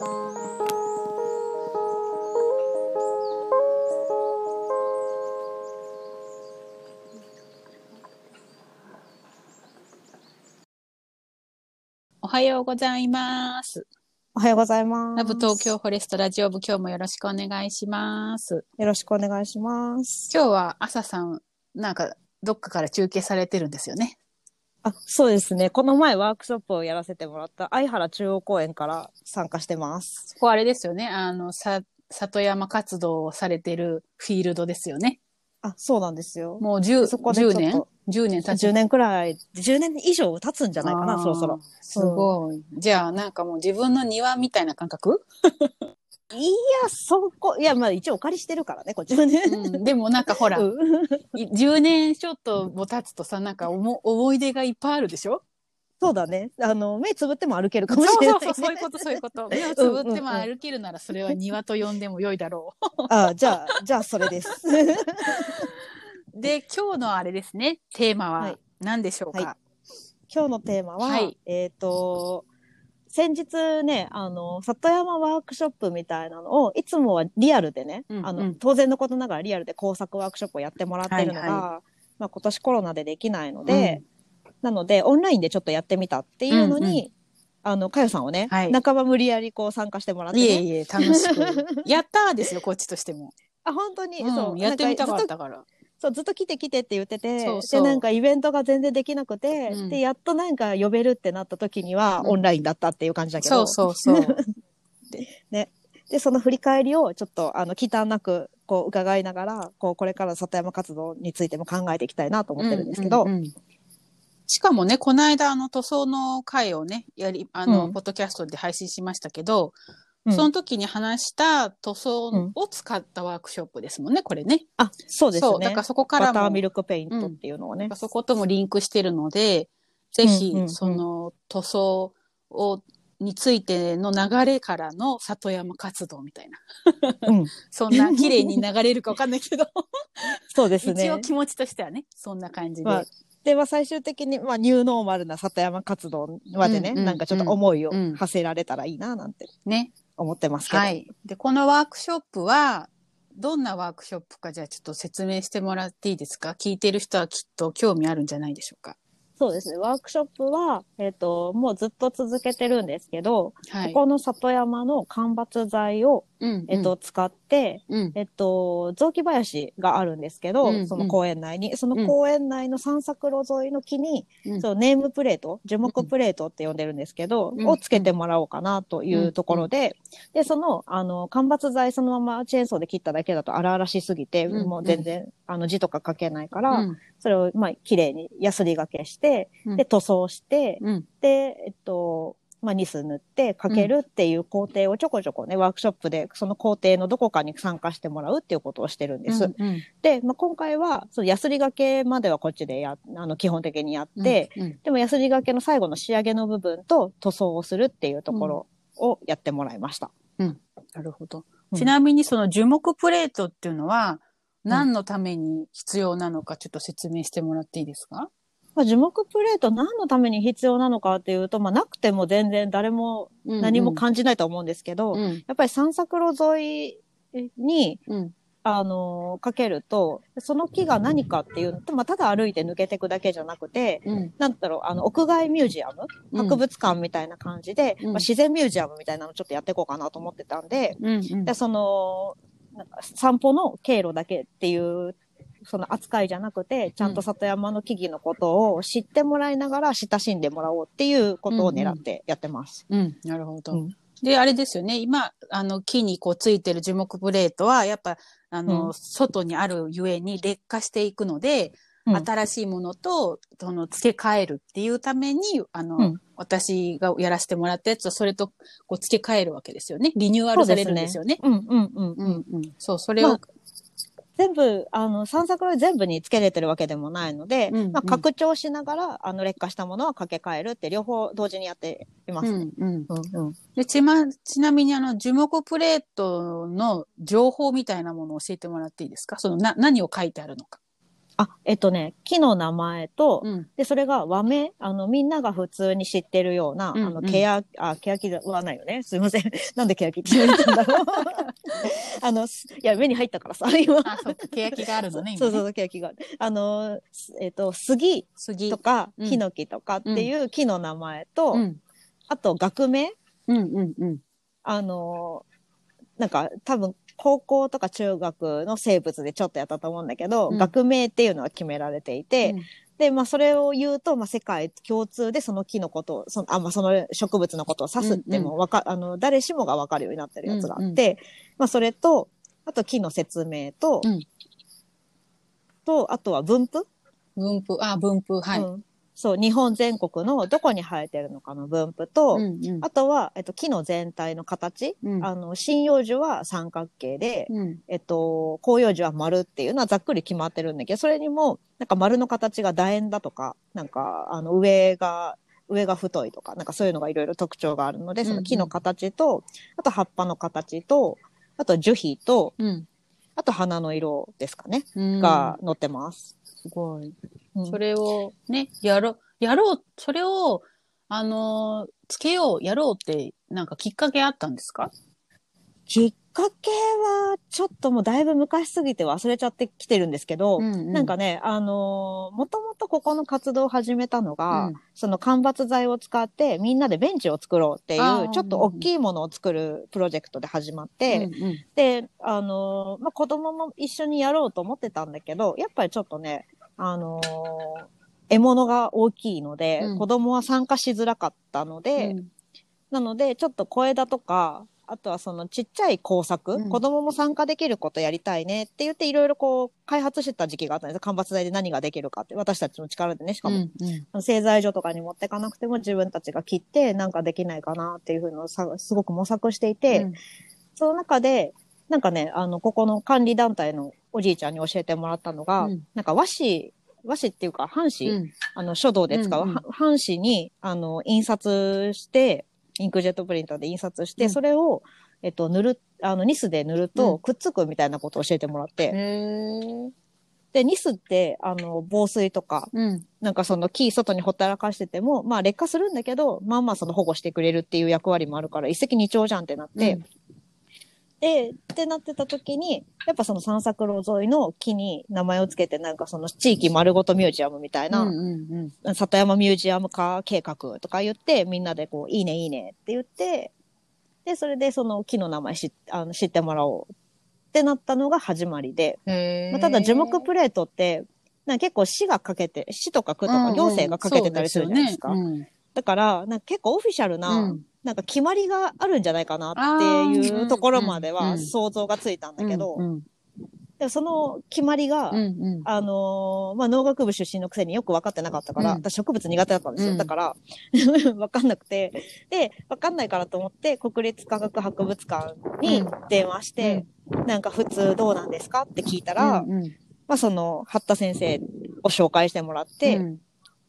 おはようございます。おはようございます。ラブ東京フォレストラジオ部、今日もよろしくお願いします。よろしくお願いします。今日は朝さん、なんか、どっかから中継されてるんですよね。あ、そうですね。この前ワークショップをやらせてもらった相原中央公園から参加してます。ここあれですよね。あの、さ、里山活動をされてるフィールドですよね。あ、そうなんですよ。もう10、そこでちょ10年っと ?10 年経ち10年くらい、10年以上経つんじゃないかな、そろそろ。すごい。じゃあ、なんかもう自分の庭みたいな感覚、いや、そこ、いや、まあ一応お借りしてるからね、こっちはね。うん、でもなんかほら、うんい10年ちょっとも経つとさ、なんかおも思い出がいっぱいあるでしょ？そうだね。あの、目つぶっても歩けるかそうもしれない、ね。そうそう、そういうこと、そういうこと。目をつぶっても歩けるなら、それは庭と呼んでも良いだろあ、じゃあ、じゃあそれです。う。で、今日のあれですね、テーマははい何でしょうか？は今日のテーマは、はいえっ、と、先日ね、あの、里山ワークショップみたいなのを、いつもはリアルでね、あの、うんうん当然のことながらリアルで工作ワークショップをやってもらってるのが、はいまあ今年コロナでできないので、なので、オンラインでちょっとやってみたっていうのに、あの、かよさんをね、はい半ば無理やりこう参加してもらって、ね。いえいえ、楽しく。やったーですよ、こっちとしても。あ、本当に、うんそう。やってみたかったから。そう、ずっと来て来てって言ってて、そうそう。で、なんかイベントが全然できなくて、うん。で、やっとなんか呼べるってなった時には、うん。オンラインだったっていう感じだけど、そうそうそう。で、その振り返りをちょっと、あの、忌憚なく、こう、伺いながら、こう、これから里山活動についても考えていきたいなと思ってるんですけど、うんうんうん。しかもね、この間、あの、塗装の会をね、やり、あの、うん。ポッドキャストで配信しましたけど、うんその時に話した塗装を使ったワークショップですもんね、これね。あ、そうですそう、だねから。そこからもバターミ、ルクペイントっていうのをね。そこともリンクしてるので、ぜひその塗装を、についての流れからの里山活動みたいな。うん、そんな綺麗に流れるかわかんないけど、そうですね一応。気持ちとしてはね、そんな感じで。まあで、まあ、最終的に、まあ、ニューノーマルな里山活動までね、うんうんなんかちょっと思いをうん馳せられたらいいな、なんてね。思ってますけど。はい。で、このワークショップは、どんなワークショップか、じゃあちょっと説明してもらっていいですか？聞いてる人はきっと興味あるんじゃないでしょうか。そうですね。ワークショップは、えっ、と、もうずっと続けてるんですけど、はい。ここの里山の間伐材を、うん、えっ、と、使って、うん、えっと、雑木林があるんですけど、うんその公園内に、その公園内の散策路沿いの木に、うん。そうネームプレート、樹木プレートって呼んでるんですけど、うん。をつけてもらおうかなというところで、で、その、あの、間伐材そのままチェーンソーで切っただけだと荒々しすぎて、うん。もう全然、あの、字とか書けないから、うん、それを、まあ、綺麗にヤスリがけして、うん。で、塗装して、うん、で、えっと、まあ、ニス塗ってかけるっていう工程をちょこちょこね、ワークショップでその工程のどこかに参加してもらうっていうことをしてるんです。うん、うん。で、まあ、今回は、そのヤスリがけまではこっちでや、あの、基本的にやって、うん、でもヤスリがけの最後の仕上げの部分と塗装をするっていうところをやってもらいました。なるほど。うん。ちなみにその樹木プレートっていうのは、何のために必要なのかちょっと説明してもらっていいですか？まあ、樹木プレート何のために必要なのかっていうと、まあ、なくても全然誰も何も感じないと思うんですけど、うん、やっぱり散策路沿いに、うん、あのかけると、その木が何かっていうのと、まあ、ただ歩いて抜けていくだけじゃなくて、うん、なんだろう、あの、屋外ミュージアム博物館みたいな感じで、うん。まあ、自然ミュージアムみたいなのちょっとやっていこうかなと思ってたんで、うん、うん。で、その、なんか散歩の経路だけっていう、その扱いじゃなくて、ちゃんと里山の木々のことを知ってもらいながら親しんでもらおうっていうことを狙ってやってます。うん、なるほど。うんで、あれですよね。今、あの、木にこうついてる樹木プレートは、やっぱ、あの、うん外にあるゆえに劣化していくので、うん新しいものと、その、付け替えるっていうために、あの、うん私がやらせてもらったやつをそれと、こう、付け替えるわけですよね。リニューアルされるんですよね。うんうんうんううん。ん、うん。そう、それを、まあ全部、あの、散策路全部につけれてるわけでもないので、うんまあ、拡張しながら、あの、劣化したものは掛け替えるって両方同時にやっていますね。うん、うん。うんうん。で、ちま、ちなみにあの、樹木プレートの情報みたいなものを教えてもらっていいですか？その、な、何を書いてあるのか。あ、えっとね、木の名前と、うん。で、それが和名、あの、みんなが普通に知ってるような、うんあの、ケヤ、あ、ケヤキではないよね。すいません。なんでケヤキって言われたんだろう。あの、すいや、目に入ったからさ、今。あ、そうか、欅があるのね、今ね。そうそうそう、ケヤキが。あの、すえっと、杉杉。とか、うんヒノキとかっていう木の名前と、うん。あと学名？うんうんうん。あの、なんか多分高校とか中学の生物でちょっとやったと思うんだけど、うん。学名っていうのは決められていて、うん。で、まあそれを言うと、まあ世界共通でその木のことを、その、あ、まあその植物のことを指すってもわか、あの、誰しもがわかるようになってるやつがあって、まあそれと、あと木の説明と、うん。と、あとは分布？分布、あ、分布、はい。うんそう、日本全国のどこに生えてるのかの分布と、うんうんあとは、えっと、木の全体の形、うんあの、針葉樹は三角形で、うんえっと、広葉樹は丸っていうのはざっくり決まってるんだけど、それにも、なんか丸の形が楕円だとか、なんか、あの、上が、上が太いとか、なんかそういうのがいろいろ特徴があるので、その木の形と、あと葉っぱの形と、あと樹皮と、うん。あと花の色ですかね、うんが載ってます。すごい。うん。それをね、やろう、やろう、それを、あのーつけよう、やろうって、なんかきっかけあったんですか？きっかけは、ちょっともうだいぶ昔すぎて忘れちゃってきてるんですけど、んなんかね、あのーもともとここの活動を始めたのが、うん。その間伐材を使ってみんなでベンチを作ろうっていう、ちょっと大きいものを作るプロジェクトで始まって、うんうん。で、あのーまあ、子供も一緒にやろうと思ってたんだけど、やっぱりちょっとね、あのー獲物が大きいので、うん。子供は参加しづらかったので、うん。なので、ちょっと小枝とか、あとはそのちっちゃい工作、うん。子供も参加できることやりたいねって言っていろいろこう開発してた時期があったんです。間伐材で何ができるかって、私たちの力でね、しかも、うんうん。製材所とかに持ってかなくても自分たちが切ってなんかできないかなっていうふうのをさすごく模索していて、うん。その中で、なんかね、あの、ここの管理団体のおじいちゃんに教えてもらったのが、うん。なんか和紙、和紙っていうか、半紙、うん。あの、書道で使う、うんうん。は半紙に、あの、印刷して、インクジェットプリンターで印刷して、うん。それを、えっと、塗る、あの、ニスで塗るうん。とくっつくみたいなことを教えてもらって、で、ニスって、あの、防水とか、うん。なんかその木外にほったらかしてても、まあ劣化するんだけど、まあまあその保護してくれるっていう役割もあるから、一石二鳥じゃんってなって、うんで、ってなってた時に、やっぱその散策路沿いの木に名前をつけて、なんかその地域丸ごとミュージアムみたいな、うんうんうん。里山ミュージアム化計画とか言って、みんなでこう、いいねいいねって言って、で、それでその木の名前知あの知ってもらおうってなったのが始まりで、まあ、ただ樹木プレートって、なんか結構市がかけて、市とか区とか行政がかけてたりするじゃないですか。うんうんだから、なんか結構オフィシャルな、うん。なんか決まりがあるんじゃないかなっていうところまではうんうん想像がついたんだけど、うんうん。でもその決まりが、うんうん。あのーまあ、農学部出身のくせによく分かってなかったから、うん。私植物苦手だったんですよ。うん。だから、分かんなくて。で、分かんないからと思って、国立科学博物館に電話して、なんか普通どうなんですかって聞いたら、うんうん。まあ、その、八田先生を紹介してもらって、うん。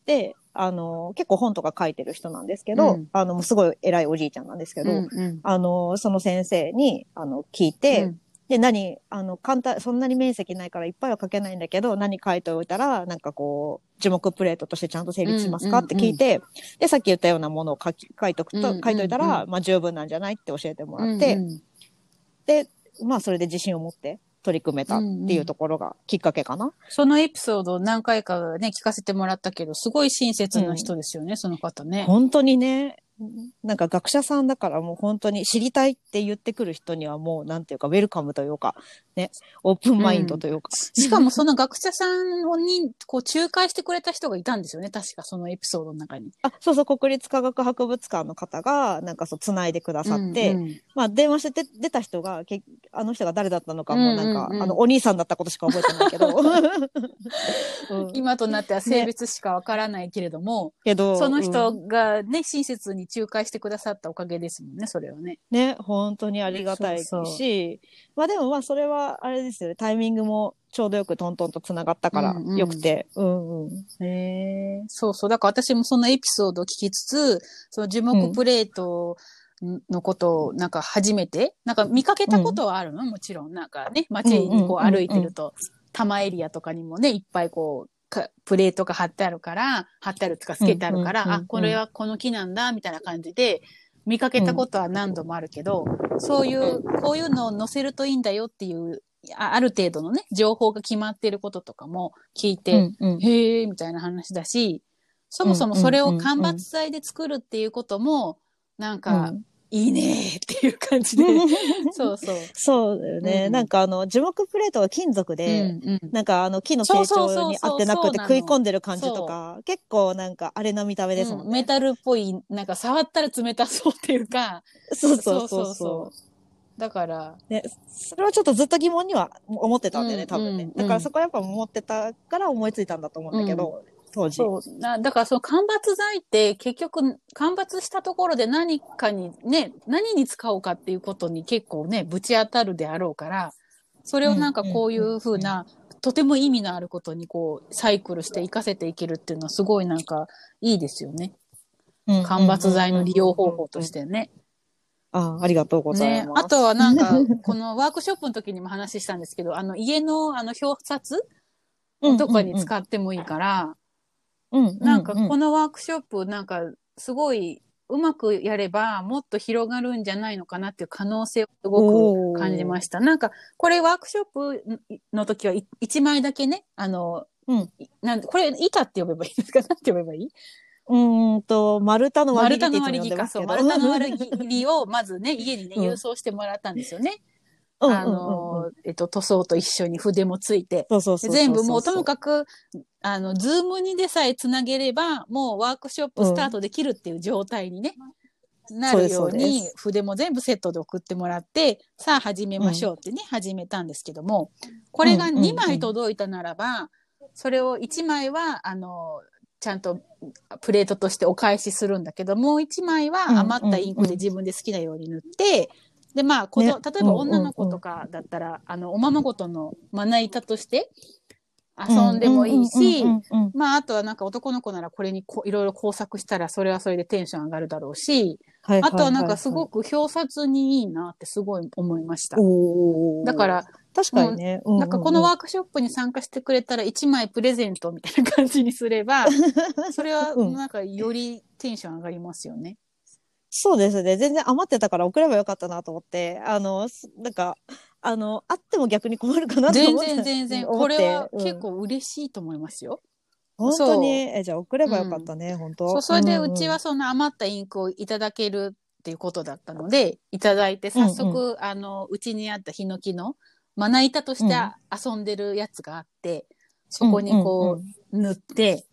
で、あのー結構本とか書いてる人なんですけど、うん。あの、すごい偉いおじいちゃんなんですけど、うんうん。あのーその先生に、あの、聞いて、うん。で、何、あの、簡単、そんなに面積ないからいっぱいは書けないんだけど、何書いておいたら、なんかこう、樹木プレートとしてちゃんと成立しますか？うんって聞いて、で、さっき言ったようなものを書き、書いとくと、うん書いといたら、うまあ十分なんじゃないって教えてもらって、うんうん。で、まあそれで自信を持って取り組めたっていうところがきっかけかな。そのエピソードを何回かね、聞かせてもらったけど、すごい親切な人ですよね、その方ね。本当にね、なんか学者さんだからもう本当に知りたいって言ってくる人にはもうなんていうかウェルカムというか、ね、オープンマインドというか。しかもその学者さんに、こう、仲介してくれた人がいたんですよね。確かそのエピソードの中に。あ、そうそう、国立科学博物館の方が、なんかそう、繋いでくださって、うんうんまあ、電話して出た人が、けあの人が誰だったのかも、なんか、うんうんうんあの、お兄さんだったことしか覚えてないけど。うん今となっては性別しかわからないけれども、けど、そのうん人がね、親切に仲介してくださったおかげですもんね、それはね。ね、本当にありがたいし、そうそまあでもまあ、それは、あれですよね、タイミングもちょうどよくトントンと繋がったからうんうん、よくて、うんうん。へえ。そうそう。だから私もそのエピソードを聞きつつ、その樹木プレートのことをなんか初めて、なんか見かけたことはあるの、もちろん。なんかね、街にこう歩いてると。玉エリアとかにもね、いっぱいこう、かプレートが貼ってあるから、貼ってあるとかつけてあるから、うんうんうんうんあ、これはこの木なんだ、みたいな感じで、見かけたことは何度もあるけど、そういう、こういうのを載せるといいんだよっていう、あある程度のね、情報が決まってることとかも聞いて、うんうん。へえ、みたいな話だし、そもそもそれを間伐材で作るっていうことも、なんか、いいねっていう感じで。そうそう。そうだよね。うんなんかあの、樹木プレートが金属で、うんうんなんかあの木の成長に合ってなくて食い込んでる感じとか、結構なんかあれの見た目ですもんね。うんメタルっぽい、なんか触ったら冷たそうっていうか、そうそうそうそだから、う。ね、それはちょっとずっと疑問には思ってたんだよね、うん多分ね。うんだからそこはやっぱ思ってたから思いついたんだと思うんだけど、当時。そう。なだからその間伐材って結局間伐したところで何かにね、何に使おうかっていうことに結構ね、ぶち当たるであろうから、それをなんかこういうふうな、とても意味のあることにこう、サイクルして活かせていけるっていうのはすごいなんかいいですよね。うん間伐材の利用方法とし。てね。ああ、ありがとうございね。ます。あとはなんか、このワークショップの時にも話したんですけど、あの家のあの表札とかに使ってもいいから、うん、なんかこの、のワークショップなんかすごいうまくやればもっと広がるんじゃないのかなっていう可能性をすごく感じました。なんかこれワークショップの時は1枚だけね、あの、うんなんこれ板って呼べばいいですか？なんて呼べばいい？うーんと、丸太の割丸り切りっていつも呼んで太の割り切りか。そう、ますけど。丸太の割りをまずね、家にね、うん郵送してもらったんですよね。うんあうんうんうん。の、えっと、塗装と一緒に筆もついて。全部もうともかく、あの、ズームにでさえつなげれば、もうワークショップスタートできるっていう状態にね、なるようにそうで、筆も全部セットで送ってもらって、さあ始めましょうってね、始めたんですけども、これがうんうんうん2枚届いたならば、それを1枚は、あの、ちゃんとプレートとしてお返しするんだけど、もう1枚は余ったインクで自分で好きなように塗って、で、まあ、この、ね。例えば女の子とかだったら、あの、おままごとのまな板として遊んでもいいし、うんうんうんうん。まあ、あとはなんか男の子ならこれにこいろいろ工作したら、それはそれでテンション上がるだろうし、はいあとはなんかすごく表札にいいなってすごい思いました。だから、確かにね。うううなんかこのワークショップに参加してくれたら1枚プレゼントみたいな感じにすれば、それはうん。なんかよりテンション上がりますよね。そうですね。全然余ってたから送ればよかったなと思って、あの、すなんか、あの、あっても逆に困るかなと全思って。然全然。思ってこれはうん結構嬉しいと思いますよ。本当に、え、じゃあ送ればよかったね、本当。そう、それでんうちはその余ったインクをいただけるっていうことだったので、いただいて早速、あの、うちにあったヒノキのまな板として遊んでるやつがあって、そこにこう塗って、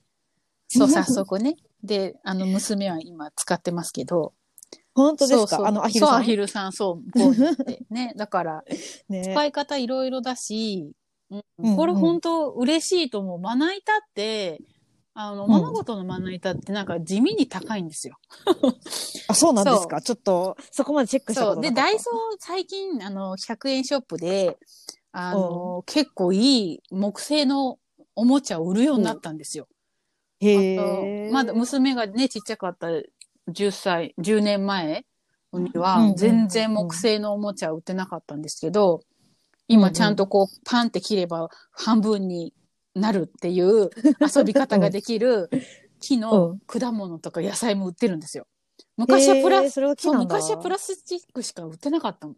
そう、早速ね。で、あの、娘は今使ってますけど、本当ですか？そうそうあの、アヒルさ。そうんアヒルさん、そう、こう塗って。ね。だから、ね。使い方いろいろだし、うんうんこれ本当嬉しいと思う。まな板って、あの、うん物事のまな板ってなんか地味に高いんですよ。あ、そうなんですか？ちょっと、そこまでチェックしたそう。で、ことなかったダイソー最近、あの、100円ショップで、あの、結構いい木製のおもちゃを売るようになったんですよ。へあえ。とまだ娘がね、ちっちゃかった10歳、10年前にはうん全然木製のおもちゃ売ってなかったんですけど、今ちゃんとこうパンって切れば半分になるっていう 遊び方ができる木の果物とか野菜も売ってるんですよ。昔はプラへーそれは木そうなんだ。昔はプラスチックしか売ってなかったの。うん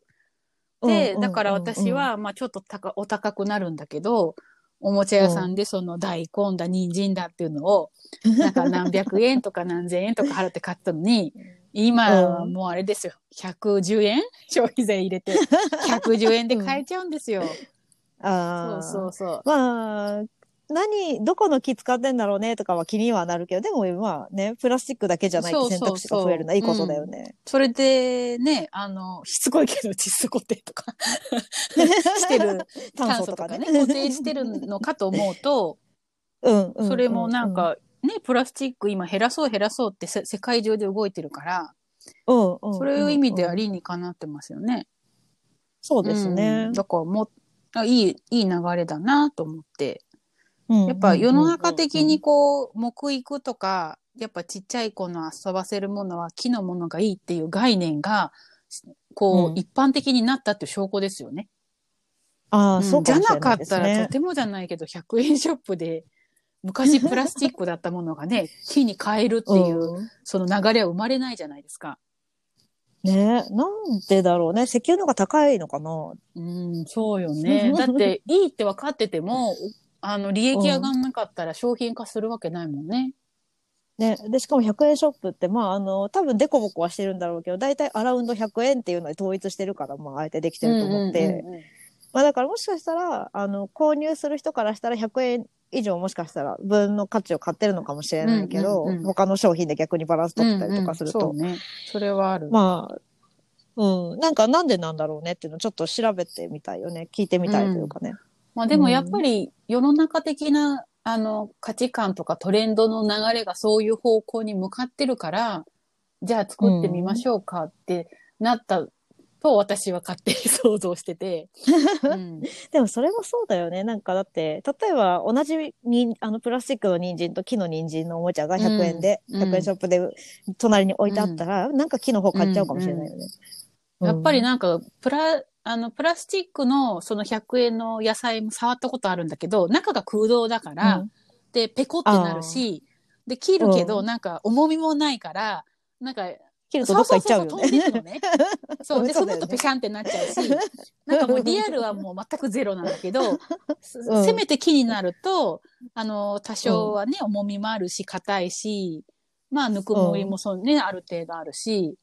で、うんだから私は、まあちょっと高お高くなるんだけど、おもちゃ屋さんでその大根だ、人参だっていうのを、なんか何百円とか何千円とか払って買ったのに、今はもうあれですよ。110円？消費税入れて、110円で買えちゃうんですよ。ああ。そうそうそう。まあ、何、どこの木使ってんだろうねとかは気にはなるけど、でもまあね、プラスチックだけじゃないって選択肢が増えるのはいいことだよね。それでね、あの、しつこいけど窒素固定とかしてる、炭 炭素とかね。素とかね、固定してるのかと思うと、うんうん。それもなんか、ね、プラスチック今減らそう減らそうってせ世界中で動いてるから、うん、うんうん。そういう意味ではうん理にかなってますよね。そうですねうん。だからもう、あいい、いい流れだなと思って。ややっぱ世の中的にこう、木育とか、やっぱちっちゃい子の遊ばせるものは木のものがいいっていう概念が、こう、うん一般的になったっていう証拠ですよね。ああ、うんそうじゃかもしれなですないかったら、ねと。てもじゃないけど、100円ショップで、昔プラスチックだったものがね、木に変えるっていう、うんその流れは生まれないじゃないですか。ねなんでだろうね。石油の方が高いのかなうん、そうよね。だって、いいって分かってても、あの、利益上がんなかったら商品化するわけないもんね。ね。で、しかも100円ショップって、まあ、あの、多分デコボコはしてるんだろうけど、大体アラウンド100円っていうので統一してるから、まあ、あえてできてると思って。うんうんうんうんまあ、だからもしかしたら、あの、購入する人からしたら100円以上もしかしたら分の価値を買ってるのかもしれないけど、うんうんうん他の商品で逆にバランス取ってたりとかすると。うんうんそうね。それはある。まあ、うん。なんかなんでなんだろうねっていうのをちょっと調べてみたいよね。聞いてみたいというかね。まあでもやっぱり世の中的な、あの価値観とかトレンドの流れがそういう方向に向かってるから、じゃあ作ってみましょうかってなったと私は勝手に想像してて。うん。でもそれもそうだよね。なんかだって、例えば同じにあのプラスチックの人参と木の人参のおもちゃが100円で、うん。100円ショップで隣に置いてあったら、なんか木の方買っちゃうかもしれないよね。やっぱりな、なんか、プラ、あの、プラスチックのその100円の野菜も触ったことあるんだけど、中が空洞だから、うん。で、ペコってなるし、で、切るけど、うん。なんか重みもないから、なんか、切るとどっか行っちゃうよそうそうそう飛んでね。そう。で、そのとペシャンってなっちゃうし、なんかもうリアルは もう全くゼロなんだけど、すうん。せめて木になると、あの、多少はね、重みもあるし、硬いし、まあ、ぬくもりもそうね、ある程度あるし、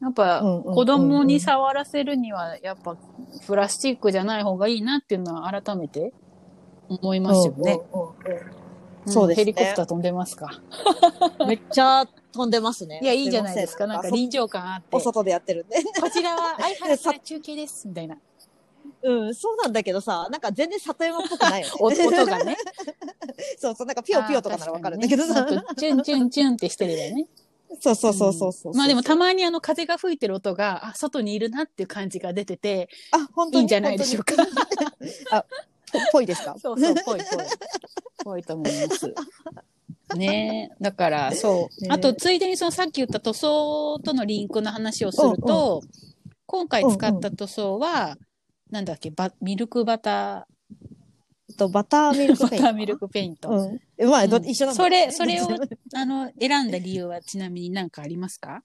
やっぱ、子供に触らせるには、やっぱ、プラスチックじゃない方がいいなっていうのは改めて思いますよね。そうですねヘリコプター飛んでますか？めっちゃ飛んでますね。いや、いいじゃないですか。なんか臨場感あって。お外でやってるんで。こちらは、相原さん中継です、みたいな。うん、そうなんだけどさ、なんか全然里山っぽくないよね。お音がね。そうそう、なんかピヨピヨとかならわかるんだけどさ。ねチュンチュンチュンってしてるよね。そうそうそうそうそう。まあでもたまにあの風が吹いてる音が、あ、外にいるなっていう感じが出てて、あ、本当に？いいんじゃないでしょうか。あ、ぽぽいですか？そうそう、ぽいぽい。ぽいと思います。ねえ。だから、そう。ねあと、ついでにそのさっき言った塗装とのリンクの話をすると、今回使った塗装は、なんだっけ、バミルクバタえっと、バターミー、ルクペイン。バターミルクペイント。うん。えまあ、どうん一緒なんだそれ、それをあの、選んだ理由はちなみに何かありますか？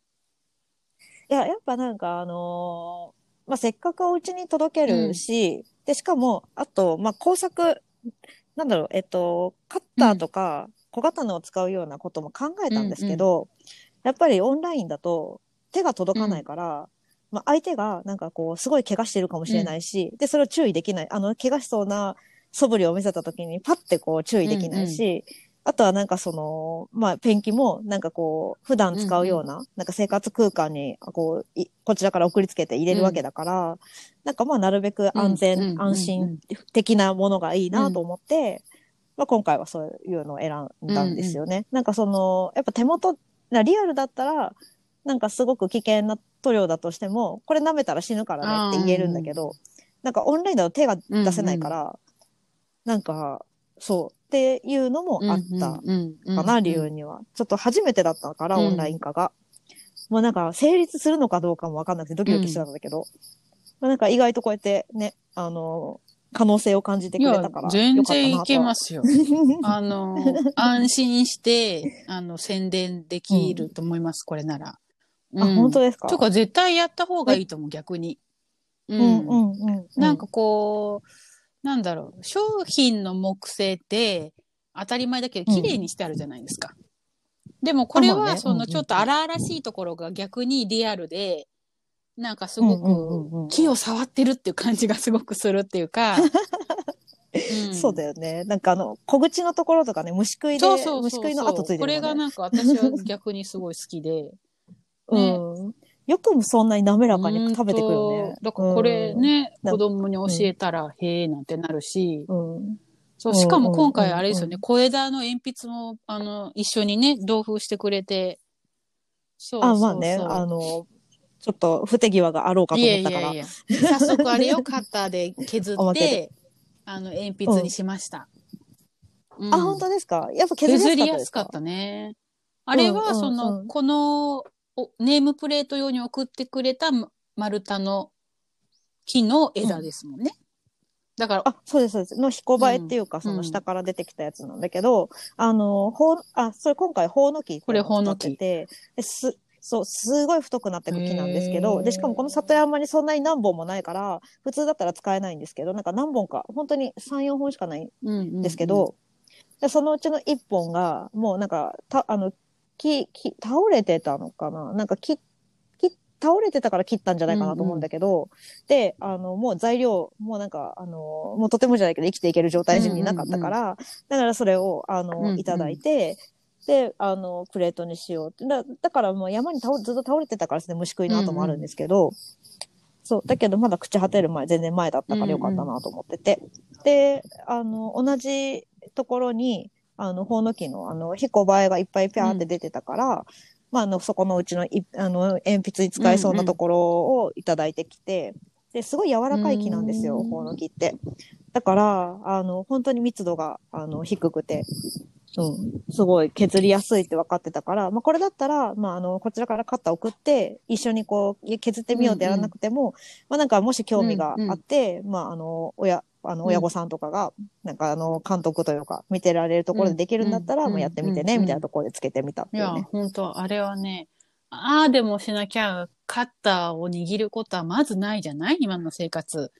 いや、やっぱなんかあのーまあ、せっかくお家に届けるし、で、しかも、あと、まあ、工作、なんだろう、えっと、カッターとか、小刀を使うようなことも考えたんですけど、やっぱりオンラインだと手が届かないから、まあ、相手がなんかこう、すごい怪我してるかもしれないし、で、それを注意できない。あの、怪我しそうな素振りを見せた時にパッてこう注意できないし、あとはなんかその、まあ、ペンキもなんかこう、普段使うような、なんか生活空間にこうい、こちらから送りつけて入れるわけだから、なんかまあ、なるべく安全、うんうん安心的なものがいいなと思って、まあ、今回はそういうのを選んだんですよね。なんかその、やっぱ手元、なリアルだったら、なんかすごく危険な塗料だとしても、これ舐めたら死ぬからねって言えるんだけど、なんかオンラインだと手が出せないから、なんか、そう、っていうのもあったかな、理由には。ちょっと初めてだったから、オンライン化が。もうなんか、成立するのかどうかもわかんなくてドキドキしてたんだけど、まあなんか意外とこうやってね、あの、可能性を感じてくれたから、。全然いけ。ますよ。あの、安心して、あの、宣伝できると思います、これなら。あ、本当ですかとか、絶対やった方がいいと思う、逆に。うんうんうん。なんかこう、なんだろう、商品の木製って当たり前だけど綺麗にしてあるじゃないですか。でもこれはそうんうんのちょっと荒々しいところが逆にリアルで、なんかすごうんうんうんうんく木を触ってるっていう感じがすごくするっていうか、んそうだよね。なんかあの、小口のところとかね、虫食いで、そうそうそう虫食いの跡ついてるこれが。なんか私は逆にすごい好きで。ね うん。よくもそんなに滑らかに食べてくるよね。だからこれね、うん子供に教えたら、へえなんてなるし、うん。うん。そう、しかも今回あれですよね、小枝の鉛筆も、あの、一緒にね、同封してくれて。そうそうあ、そうまあね、あの、ちょっと不手際があろうかとい思ったから。やいやいや。早速あれをカッターで削って、あの、鉛筆にしました。うんあ、本当ですか？やっぱ削削りりやすかっやすかったね。あれは、その、うんこのおネームプレート用に送ってくれたま丸太の木の枝ですもんね。だから、あ、そうです、そうです。の彦映えっていうか、うん。その下から出てきたやつなんだけど、あの、ほう、あ、それ今回、ほうの木っていうのを使ってて、です、そう、すごい太くなっていく木なんですけへど、ー。で、しかもこの里山にそんなに何本もないから、普通だったら使えないんですけど、なんか何本か、本当に3、4本しかないんですけど、でそのうちの1本が、もうなんか、た、あの、木、木、倒れてたのかな？なんか木、木、倒れてたから切ったんじゃないかなと思うんだけど、で、あの、もう材料、もうなんか、あの、もうとてもじゃないけど生きていける状態になかったから、だからそれを、あの、うんうん。いただいて、で、あの、プレートにしようって。だだからもう山に倒ずっと倒れてたからですね、虫食いの跡もあるんですけど、そう、だけどまだ朽ち果てる前、全然前だったからよかったなと思ってて。で、あの、同じところに、あの、ほうの木の、あの、彦映えがいっぱいピャーって出てたから、まあ、あの、そこのうちのい、あの、鉛筆に使えそうなところをいただいてきて、で、すごい柔らかい木なんですよ、うん。ほうの木って。だから、あの、本当に密度が、あの、低くて、うん、すごい削りやすいって分かってたから、まあ、これだったら、まあ、あの、こちらからカッター送って、一緒にこう、削ってみようってやらなくても、まあ、なんか、もし興味があって、まあ、あの、親、あの、うん。親御さんとかが、なんか、あの、監督というか、見てられるところでできるんだったら、うん。もうやってみてね、うん。みたいなところでつけてみたっていや、いうね。本当あれはね、ああでもしなきゃ、カッターを握ることはまずないじゃない？今の生活。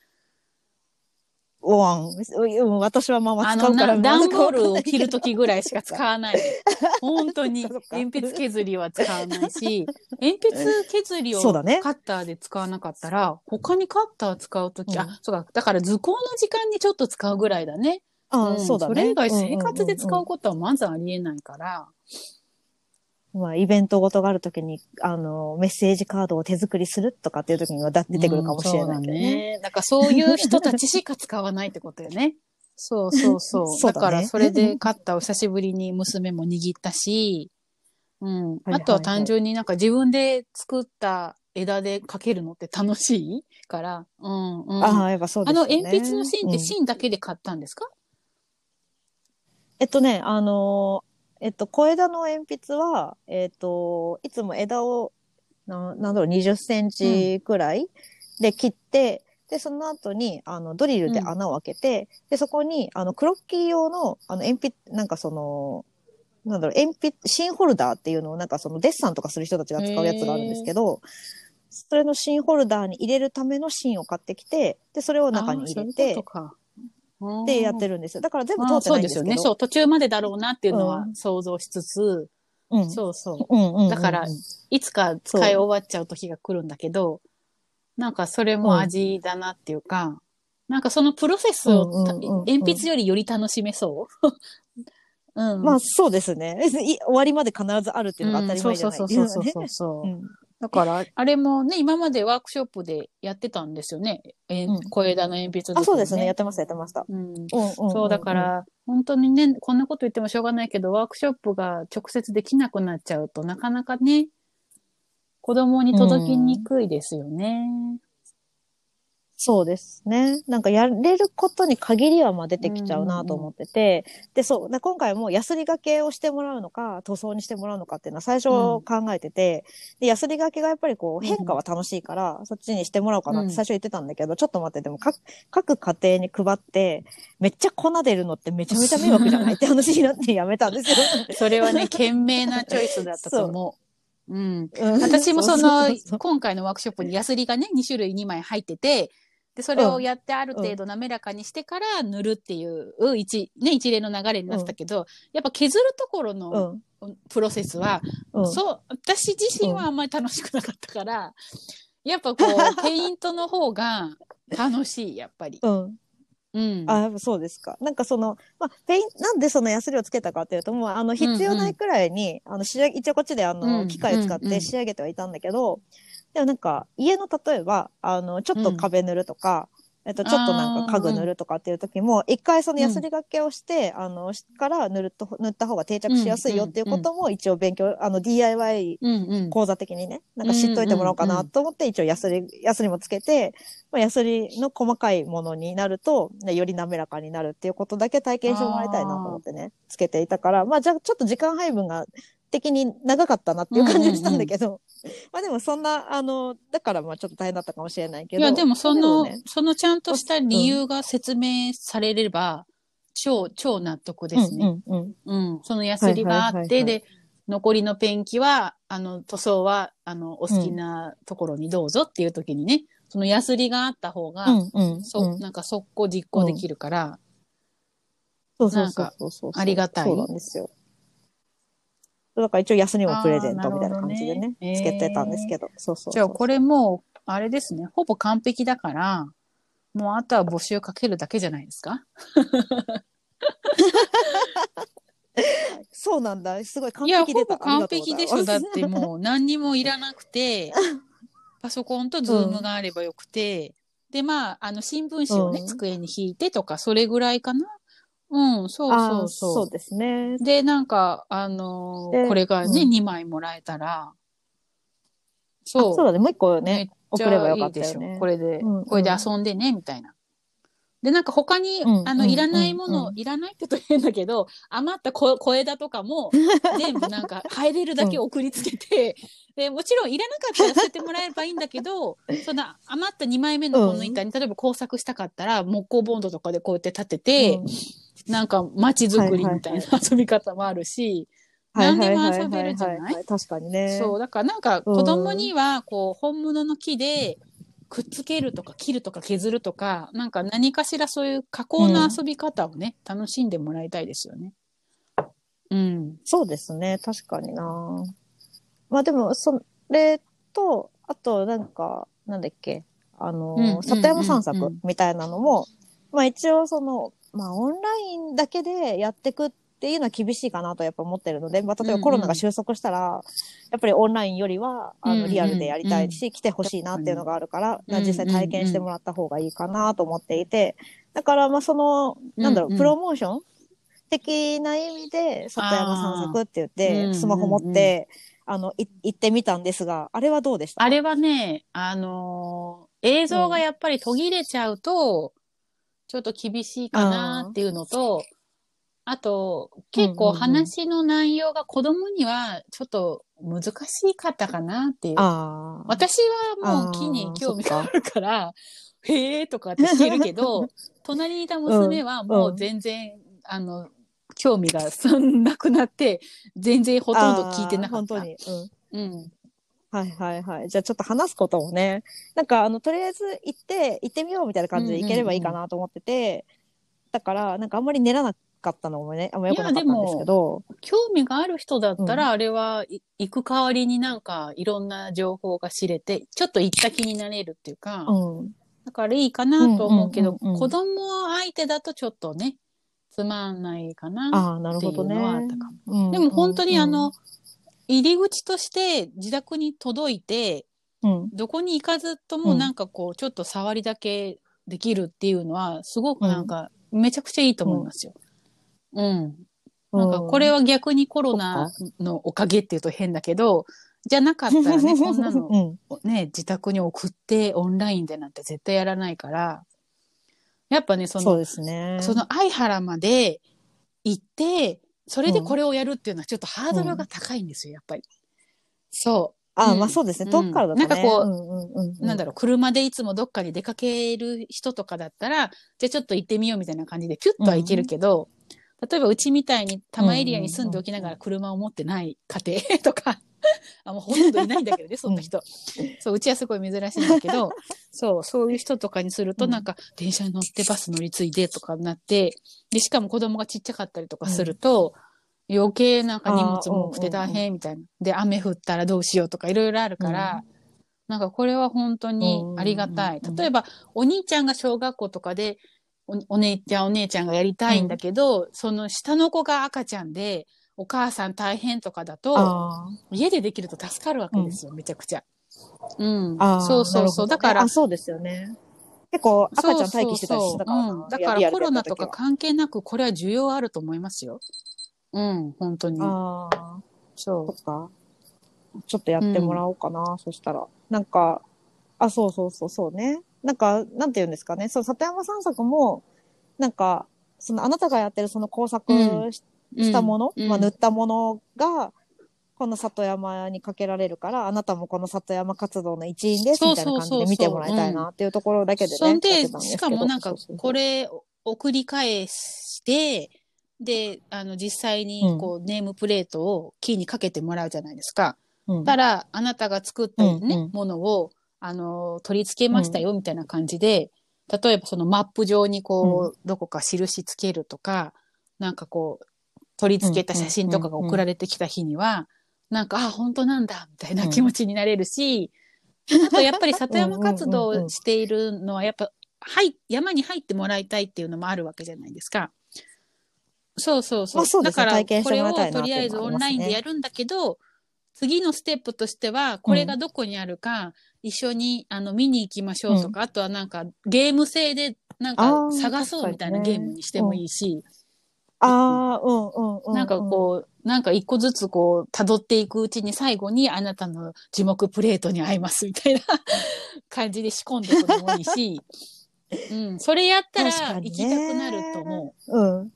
おわん。うん私はまあまああの、使うから、な段ボールを切るときぐらいしか使わない。本当に鉛筆削りは使わないし、鉛筆削りをカッターで使わなかったら、他にカッター使うとき、うんあ、そうか。だから図工の時間にちょっと使うぐらいだね。ああ、んそうだね。それ以外生活で使うことはまずありえないから。うんまあ、イベントごとがあるときに、あの、メッセージカードを手作りするとかっていうときにはだ出てくるかもしれないけどうんそうだね。ね。だからそういう人たちしか使わないってことよね。そうそうそう。そうだねだからそれでカッターを久しぶりに娘も握ったし、うん。はいあとは単純になんか自分で作った枝で描けるのって楽しいから、うんうん。ああ、やっぱそうですよね。あの鉛筆の芯ってうん芯だけで買ったんですか、えっとね、あのーえっと、小枝の鉛筆は、えっと、いつも枝を、ななんだろう、20センチくらいで切って、で、その後に、あの、ドリルで穴を開けて、で、そこに、あの、クロッキー用の、あの、鉛筆、なんかその、なんだろう、鉛筆、芯ホルダーっていうのを、なんかその、デッサンとかする人たちが使うやつがあるんですけど、それの芯ホルダーに入れるための芯を買ってきて、で、それを中に入れて。で、やってるるんですよ。だから全部通ってないんですけど。そうですよね。そう、途中までだろうなっていうのはうん想像しつつ、うん。そうそう。うんうんうんうんだからいつか使い終わっちゃう時が来るんだけど、なんかそれも味だなっていうか、なんかそのプロセスをた、うんうんうんうん鉛筆よりより楽しめそう？うん。まあそうですね。い終わりまで必ずあるっていうのが当たり前じゃないうんそうそうそうそうそう。うんだから、あれもね、今までワークショップでやってたんですよね。えうん小枝の鉛筆作りあ、そうですね。やってました、やってました。うん。うんうんんそう、だか、ら、本当にね、こんなこと言ってもしょうがないけど、ワークショップが直接できなくなっちゃうとなかなかね、子供に届きにくいですよね。そうですね。なんかやれることに限りはまあ出てきちゃうなと思ってて、で、そう、で今回もヤスリがけをしてもらうのか、塗装にしてもらうのかっていうのは最初考えてて、で、ヤスリがけがやっぱりこう変化は楽しいから、そっちにしてもらおうかなって最初言ってたんだけど、ちょっと待って、でも各、各家庭に配って、めっちゃ粉出るのってめちゃめちゃ迷惑じゃないって話になってやめたんですよ。それはね、賢明なチョイスだったと思う。うん。うん私もそのううそう今回のワークショップにヤスリがね、2種類2枚入ってて、で、それをやってある程度滑らかにしてから塗るっていう、一、ね、一連の流れになってたけど、やっぱ削るところうのん。プロセスは、うん。そう、私自身はあんまり楽しくなかったから、やっぱこう、ペイントの方が楽しい、やっぱり。うん。うん。あ、そうですか。なんかその、まあ、ペイン、なんでそのヤスリをつけたかっていうと、もう、あの、必要ないくらいに、あの、仕上げ、一応こっちであうんの、機械を使っうんうんて仕上げてはいたんだけど、でもなんか、家の例えば、あの、ちょっと壁塗るとか、えっと、ちょっとなんか家具塗るとかっていう時も、一回そのヤスリがけをして、あの、しから塗ると、塗った方が定着しやすいよっていうことも一応勉強、あの、DIY うんうん。講座的にね、なんか知っといてもらおうかなと思って、一応ヤスリ、ヤスリもつけて、まあ、ヤスリの細かいものになると、ねより滑らかになるっていうことだけ体験してもらいたいなと思ってね、つけていたから、まあじゃあちょっと時間配分が的に長かったなっていう感じがしたんだけど、まあでもそんな、あの、だからまあちょっと大変だったかもしれないけど。いや、でもその、ねそのちゃんとした理由が説明されれば、超、超納得ですね。うんうんうん。うん、そのヤスリがあって、はいはいはいはいで、残りのペンキは、あの、塗装は、あの、お好きなところにどうぞっていう時にね、そのヤスリがあった方が、うんうん。そう、んなんか速攻実行できるから、そうそうそうそうそう。ありがたいそうなんですよ。だから一応安にもプレゼントみたいな感じでねねつけてたんですけど。そうそうそう。じゃあこれもう、あれですね、ほぼ完璧だから、もうあとは募集かけるだけじゃないですか？そうなんだ。すごい完いや、ほ。ぼ完璧でしょ。だってう。もう何にもいらなくて、パソコンとズームがあればよくて、で、まあ、あの、新聞紙をね、うん机に引いてとか、それぐらいかな。うん、そうそうそう。そうですね。で、なんか、あのーでこれがね、うん2枚もらえたら、そそうう。だね。もう一個めね送ればよかゃいいでしょ。これで、うんうんこれで遊んでね、みたいな。で、なんか他に、うんあの、うんいらないもの、うんいらないって言うと変だけど、余った小小枝とかも、全部なんか入れるだけ送りつけて、で、もちろんいらなかったら捨ててもらえればいいんだけど、その余った2枚目のこの板に、例えば工作したかったら、木工ボンドとかでこうやって立てて、うん。なんか街づくりみたいな遊び方もあるし、何でも遊べるんじゃないい？確かにね。そう、だからなんか子供には、こう、本物の木で、くっつけるとか切るとか削るとか、なんか何かしらそういう加工の遊び方をね、楽しんでもらいたいですよね。うん。そうですね。確かにな。まあでも、それと、あとなんか、なんだっけ、あの、里山散策みたいなのも、まあ一応その、まあオンラインだけでやっていくっていうのは厳しいかなとやっぱ思ってるので、まあ例えばコロナが収束したら、やっぱりオンラインよりは、あの、うんうんリアルでやりたいし、来てほしいなっていうのがあるから、うんうん実際体験してもらった方がいいかなと思っていて、だからまあその、なんだろう、うんうんプロモーション的な意味で、里山散策って言って、んスマホ持って、あの、い行ってみたんですが、あれはどうでした？あれはね、あのー映像がやっぱり途切れちゃうと、ちょっと厳しいかなっていうのと、あと、結構うんうんうん話の内容が子供にはちょっと難しかったかなっていう。私はもう木に興味があるから、へえとかってしてるけど、隣にいた娘はもう全然、あの、興味がそんなくなって、全然ほとんど聞いてなかった。本当に。うん。うん。はいはいはい。じゃあちょっと話すこともね、なんかあの、とりあえず行って、行ってみようみたいな感じで行ければいいかなと思ってて、だから、なんかあんまり練らなかったのもね、あんま良くなかったんですけど、興味がある人だったら、あれはい行く代わりになんかいろんな情報が知れて、ちょっと行った気になれるっていうか、うん。だからいいかなと思うけど、うんうんうんうん子供相手だとちょっとね、つまんないかなああ、なるほどねっていうのはあったかも。。うんでも本当にあの、、入り口として自宅に届いて、うん。どこに行かずともなんかこう、ちょっと触りだけできるっていうのは、すごくなんか、めちゃくちゃいいと思いますよ。うん。なんかこれは、は逆にコロナのおかげっていうと変だけど、じゃなかったらね、こんなのうん。ね、自宅に送ってオンラインでなんて絶対やらないから、やっぱね、その、そうですね。その相原まで行って、それでこれをやるっていうのはちょっとハードルが高いんですよ、やっぱり。そああ、うんまあそうですね。うん遠くからだとね。なんかこううんう。なんだろう、車でいつもどっかに出かける人とかだったら、じゃあちょっと行ってみようみたいな感じでピュッとは行けるけど、例えばうちみたいに多摩エリアに住んでおきながら車を持ってない家庭とか、あもうほとんどいないんだけどね、そんな人。そう、うちはすごい珍しいんだけど、そう、そういう人とかにすると、うんなんか、電車に乗ってバス乗り継いでとかになって、で、しかも子供がちっちゃかったりとかすると、余計なんか荷物も多くて大変みたいな。で、雨降ったらどうしようとかいろいろあるから、なんかこれは本当にありがたい。うん例えば、お兄ちゃんが小学校とかで、おお姉ちゃんお姉ちゃんがやりたいんだけど、その下の子が赤ちゃんで、お母さん大変とかだと、あ家でできると助かるわけですよ、めちゃくちゃ。うん。あ。そうそうそう。だからあ、、そうですよね。結構赤ちゃん待機してたりしてたからうんだからコロナとか関係なく、これは需要あると思いますよ。うん、本当に。ああ。そそっか。ちょっとやってもらおうかな、そしたら。なんか、あ、そうそうそうそうね。なんか、なんて言うんですかね。そう、里山散策も、なんか、そのあなたがやってるその工作うん。ししたもの、うん。まあ塗ったものが、この里山にかけられるから、あなたもこの里山活動の一員です、みたいな感じで見てもらいたいなっていうところだけでね。そんで、しかもなんかこれを繰り返して、で、あの、実際に、こう、ネームプレートをキーにかけてもらうじゃないですか。うん。たら、あなたが作ったね、うんうん。ものを、あの、取り付けましたよ、みたいな感じで、例えばそのマップ上にこう、どこか印つけるとか、なんかこう、取り付けた写真とかが送られてきた日には、なんか、あ、本当なんだ、みたいな気持ちになれるし、あとやっぱり里山活動をしているのは、やっぱ、はい、山に入ってもらいたいっていうのもあるわけじゃないですか。そうそうそう。まあそうだから、これをとりあえずオンラインでやるんだけど、次のステップとしては、これがどこにあるか、一緒にあの見に行きましょうとか、あとはなんかゲーム性でなんか探そうみたいなゲームにしてもいいし、ああ、うんうんうん。なんかこう、なんか一個ずつこう、辿っていくうちに最後にあなたの樹木プレートに合いますみたいな 感じで仕込んでくのもいいし、うん、それやったら行きたくなると思う。うん。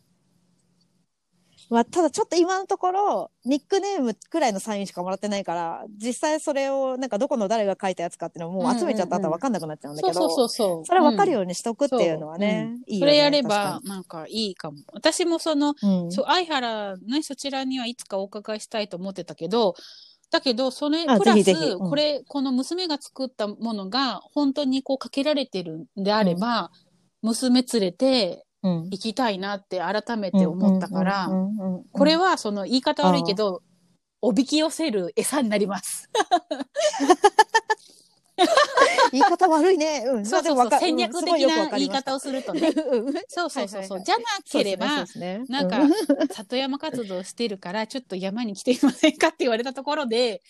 まあ、ただちょっと今のところ、ニックネームくらいのサインしかもらってないから、実際それを、なんかどこの誰が書いたやつかっていうのをもう集めちゃった後は分かんなくなっちゃうんだけど、そうそうそうそれ分かるよ、ようにしとくっていうのはね、いいよね。それやれば確、なんかいいかも。私もその、うん。そう、相原ね、そちらにはいつかお伺いしたいと思ってたけど、だけど、それ、あプラス、ぜひぜひ。うん。これ、この娘が作ったものが、本当にこうかけられてるんであれば、娘連れてうん行きたいなって改めて思ったから、これはその言い方悪いけど、おびき寄せる餌になります。言い方悪いね。うん。そうそうそう、戦略的な言い方をするとね。うんそうそうそうそう。じゃなければ、なんか、里山活動してるから、ちょっと山に来ていませんかって言われたところで、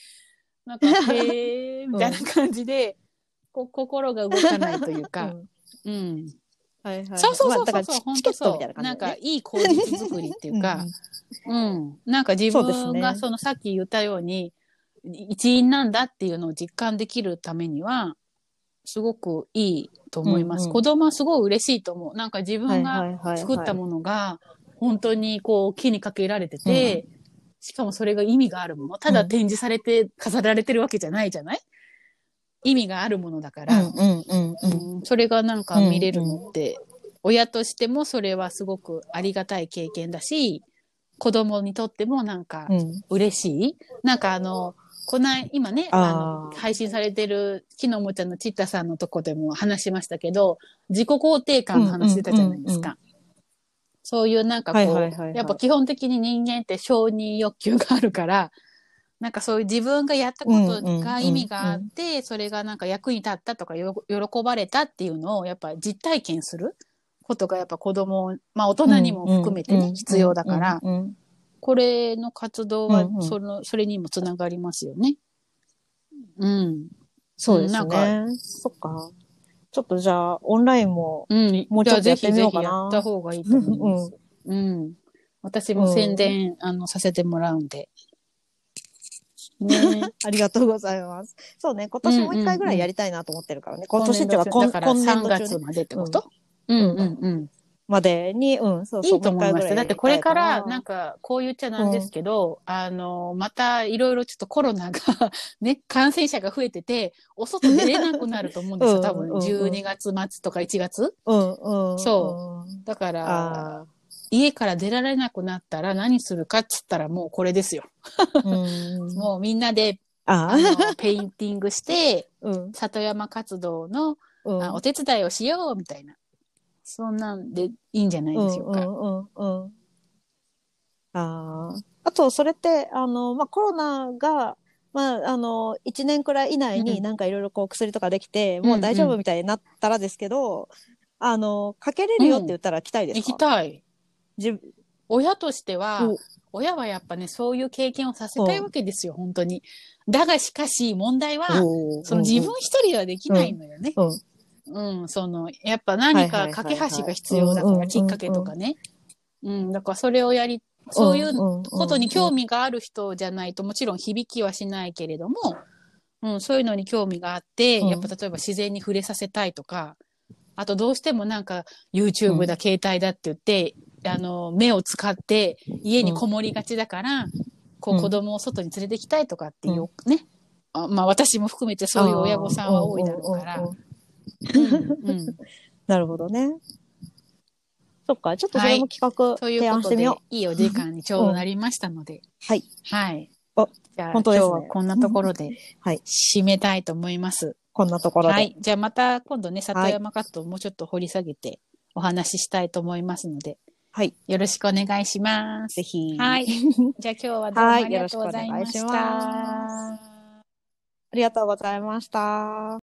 なんか、へーみたいな感じで、心が動かないというか、うんうん。はいはい。そうそうそうそう、まあチケットみたいな感じなんか。いい口実作りっていうか、うん。なんか自分がそのさっき言ったように、一員なんだっていうのを実感できるためには、すごくいいと思います。うんうん子供はすごい嬉しいと思う。なんか自分がが作ったものが、本当にこう木にかけられてて、しかもそれが意味があるもの。ただ展示されて飾られてるわけじゃないじゃない？意味があるものだから、うんうんうんうん。うん。それがなんか見れるのって、親としてもそれはすごくありがたい経験だし、子供にとってもなんかうん。嬉しい。なんかあの、こない、今ね、あの、配信されてる木のおもちゃのちったさんのとこでも話しましたけど、自己肯定感の話出たじゃないですか。そういうなんかこう、はいはいはいはい。やっぱ基本的に人間って承認欲求があるから、なんかそういう自分がやったことが意味があって、それがなんか役に立ったとかよ喜ばれたっていうのをやっぱ実体験することがやっぱ子供、まあ大人にも含めてね、必要だから、うんうんこれの活動はうんうんその、それにもつながりますよね。うん。そうですなんかね。そっか。ちょっとじゃあ、オンラインも、うん。もうちょっとやってみようかなじゃあぜひぜひやった方がいいと思います。うん。私も宣伝、あの、させてもらうんで。ねありがとうございます。そうね、今年も一回ぐらいやりたいなと思ってるからね。今年っていうか、今だから3今年度中までってこと、うん、うんうんまでに、うん、そうそう。いいと思います。だってこれから、なんか、か、こう言っちゃなんですけど、あの、またいろいろちょっとコロナが ね、感染者が増えてて、お外出れなくなると思うんですよ。うん多分、うんうん12月末とか1月？うん、うん。そうん。だから、あ家から出られなくなったら何するかっつったらもうこれですよ。もうみんなで、ああの、ペインティングして、うん。里山活動の、うん。あお手伝いをしよう、みたいな。そんなんでいいんじゃないでしょうか。うんうんうんうん。ああ。あと、それって、あの、まあ、コロナが、まあ、あの、1年くらい以内うんになんかいろいろこう薬とかできて、んもう大丈夫みたいになったらですけど、あの、かけれるよって言ったら来たいです行か、きたい。自親としてはお、親はやっぱね、そういう経験をさせたいわけですよ、本当に。だがしかし、問題は、その自分一人ではできないのよね。う。んうん、その、やっぱ何か架け橋が必要だから、きっかけとかね。うん、だからそれをやり、そういうことに興味がある人じゃないと、もちろん響きはしないけれども、うん、そういうのに興味があって、うん。やっぱ例えば自然に触れさせたいとか、あとどうしてもなんか YouTube だ、携帯だって言って、あの、目を使って家にこもりがちだから、こう子供を外に連れてきたいとかっていう、ね。あまあ私も含めてそういう親御さんは多いだろうから。うんうんうんうん なるほどね。そっか、ちょっとそれも企画という提案してみよう。、いいお時間にちょうどなりましたので、はい。はい。おじゃあ、本当ですね今日はこんなところではい。締めたいと思います。こんなところで。はい。じゃあまた今度ね、里山活動をもうちょっと掘り下げてお話ししたいと思いますので、はい。よろしくお願いします。ぜひ。はい。じゃあ今日はどうもありがとうございました。はいよろしくお願いしありがとうございました。